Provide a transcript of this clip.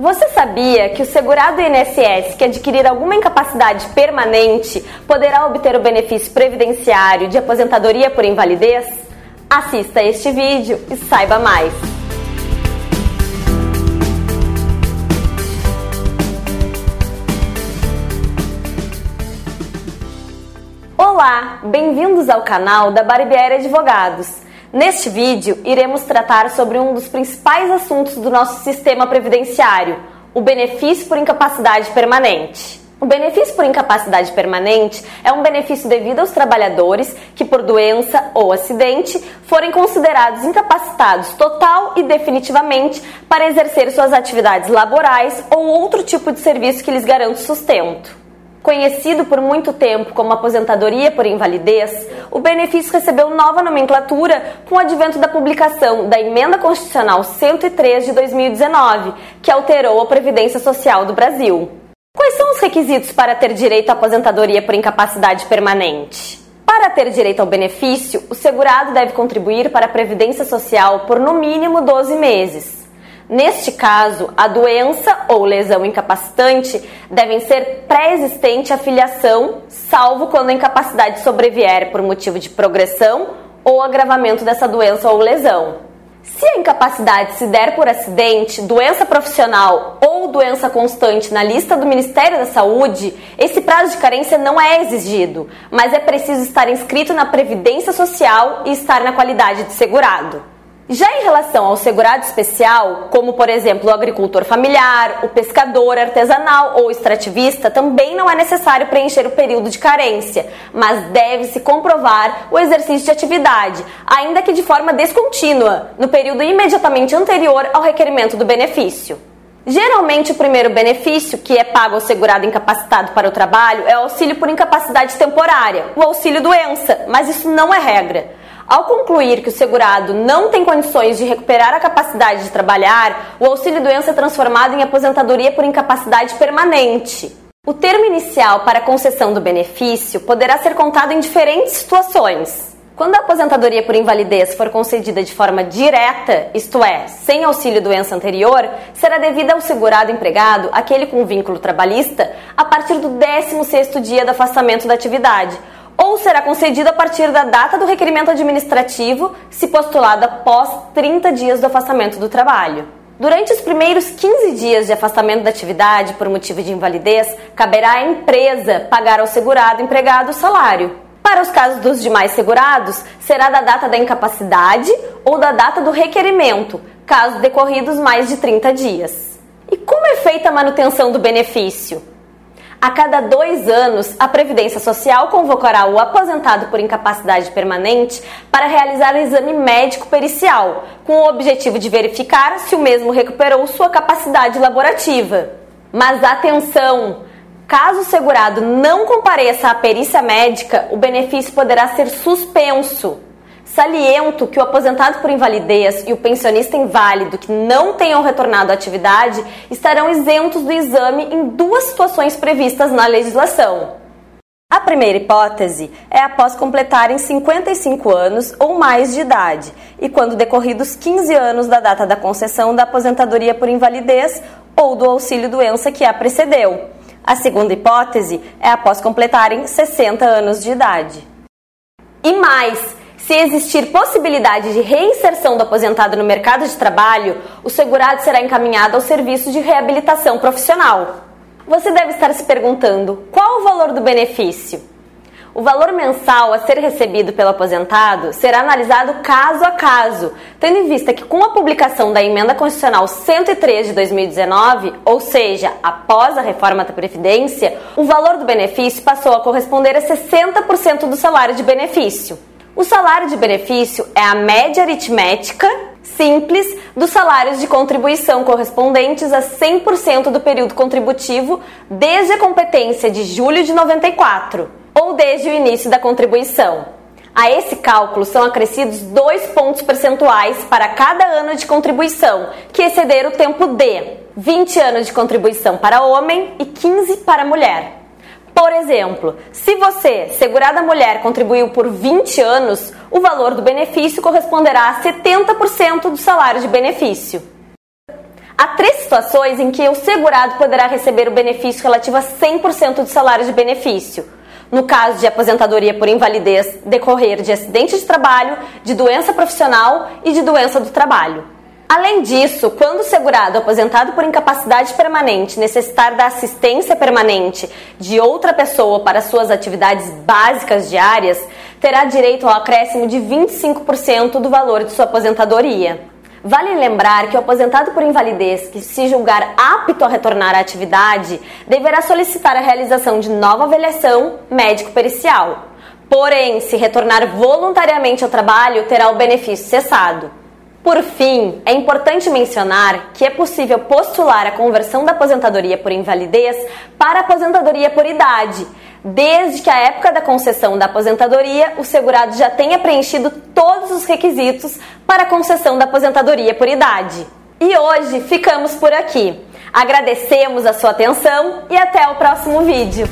Você sabia que o segurado INSS que adquirir alguma incapacidade permanente poderá obter o benefício previdenciário de aposentadoria por invalidez? Assista este vídeo e saiba mais. Olá, bem-vindos ao canal da Barbieri Advogados. Neste vídeo, iremos tratar sobre um dos principais assuntos do nosso sistema previdenciário, o benefício por incapacidade permanente. O benefício por incapacidade permanente é um benefício devido aos trabalhadores que, por doença ou acidente, forem considerados incapacitados total e definitivamente para exercer suas atividades laborais ou outro tipo de serviço que lhes garanta sustento. Conhecido por muito tempo como aposentadoria por invalidez, o benefício recebeu nova nomenclatura com o advento da publicação da Emenda Constitucional 103 de 2019, que alterou a Previdência Social do Brasil. Quais são os requisitos para ter direito à aposentadoria por incapacidade permanente? Para ter direito ao benefício, o segurado deve contribuir para a Previdência Social por no mínimo 12 meses. Neste caso, a doença ou lesão incapacitante devem ser pré-existente à filiação, salvo quando a incapacidade sobrevier por motivo de progressão ou agravamento dessa doença ou lesão. Se a incapacidade se der por acidente, doença profissional ou doença constante na lista do Ministério da Saúde, esse prazo de carência não é exigido, mas é preciso estar inscrito na Previdência Social e estar na qualidade de segurado. Já em relação ao segurado especial, como por exemplo o agricultor familiar, o pescador artesanal ou extrativista, também não é necessário preencher o período de carência, mas deve-se comprovar o exercício de atividade, ainda que de forma descontínua, no período imediatamente anterior ao requerimento do benefício. Geralmente, o primeiro benefício que é pago ao segurado incapacitado para o trabalho é o auxílio por incapacidade temporária, o auxílio doença, mas isso não é regra. Ao concluir que o segurado não tem condições de recuperar a capacidade de trabalhar, o auxílio-doença é transformado em aposentadoria por incapacidade permanente. O termo inicial para concessão do benefício poderá ser contado em diferentes situações. Quando a aposentadoria por invalidez for concedida de forma direta, isto é, sem auxílio doença anterior, será devida ao segurado empregado, aquele com vínculo trabalhista, a partir do 16º dia do afastamento da atividade, ou será concedido a partir da data do requerimento administrativo, se postulado após 30 dias do afastamento do trabalho. Durante os primeiros 15 dias de afastamento da atividade por motivo de invalidez, caberá à empresa pagar ao segurado empregado o salário. Para os casos dos demais segurados, será da data da incapacidade ou da data do requerimento, caso decorridos mais de 30 dias. E como é feita a manutenção do benefício? A cada dois anos, a Previdência Social convocará o aposentado por incapacidade permanente para realizar o exame médico pericial, com o objetivo de verificar se o mesmo recuperou sua capacidade laborativa. Mas atenção! Caso o segurado não compareça à perícia médica, o benefício poderá ser suspenso. Saliento que o aposentado por invalidez e o pensionista inválido que não tenham retornado à atividade estarão isentos do exame em duas situações previstas na legislação. A primeira hipótese é após completarem 55 anos ou mais de idade e quando decorridos 15 anos da data da concessão da aposentadoria por invalidez ou do auxílio-doença que a precedeu. A segunda hipótese é após completarem 60 anos de idade. E mais, se existir possibilidade de reinserção do aposentado no mercado de trabalho, o segurado será encaminhado ao serviço de reabilitação profissional. Você deve estar se perguntando qual o valor do benefício? O valor mensal a ser recebido pelo aposentado será analisado caso a caso, tendo em vista que, com a publicação da Emenda Constitucional 103 de 2019, ou seja, após a reforma da Previdência, o valor do benefício passou a corresponder a 60% do salário de benefício. O salário de benefício é a média aritmética simples dos salários de contribuição correspondentes a 100% do período contributivo desde a competência de julho de 94 ou desde o início da contribuição. A esse cálculo são acrescidos dois pontos percentuais para cada ano de contribuição, que exceder o tempo de 20 anos de contribuição para homem e 15 para mulher. Por exemplo, se você, segurada mulher, contribuiu por 20 anos, o valor do benefício corresponderá a 70% do salário de benefício. Há três situações em que o segurado poderá receber o benefício relativo a 100% do salário de benefício. No caso de aposentadoria por invalidez decorrer de acidente de trabalho, de doença profissional e de doença do trabalho. Além disso, quando o segurado aposentado por incapacidade permanente necessitar da assistência permanente de outra pessoa para suas atividades básicas diárias, terá direito ao acréscimo de 25% do valor de sua aposentadoria. Vale lembrar que o aposentado por invalidez que se julgar apto a retornar à atividade deverá solicitar a realização de nova avaliação médico-pericial. Porém, se retornar voluntariamente ao trabalho, terá o benefício cessado. Por fim, é importante mencionar que é possível postular a conversão da aposentadoria por invalidez para aposentadoria por idade, desde que a época da concessão da aposentadoria o segurado já tenha preenchido todos os requisitos para a concessão da aposentadoria por idade. E hoje ficamos por aqui. Agradecemos a sua atenção e até o próximo vídeo.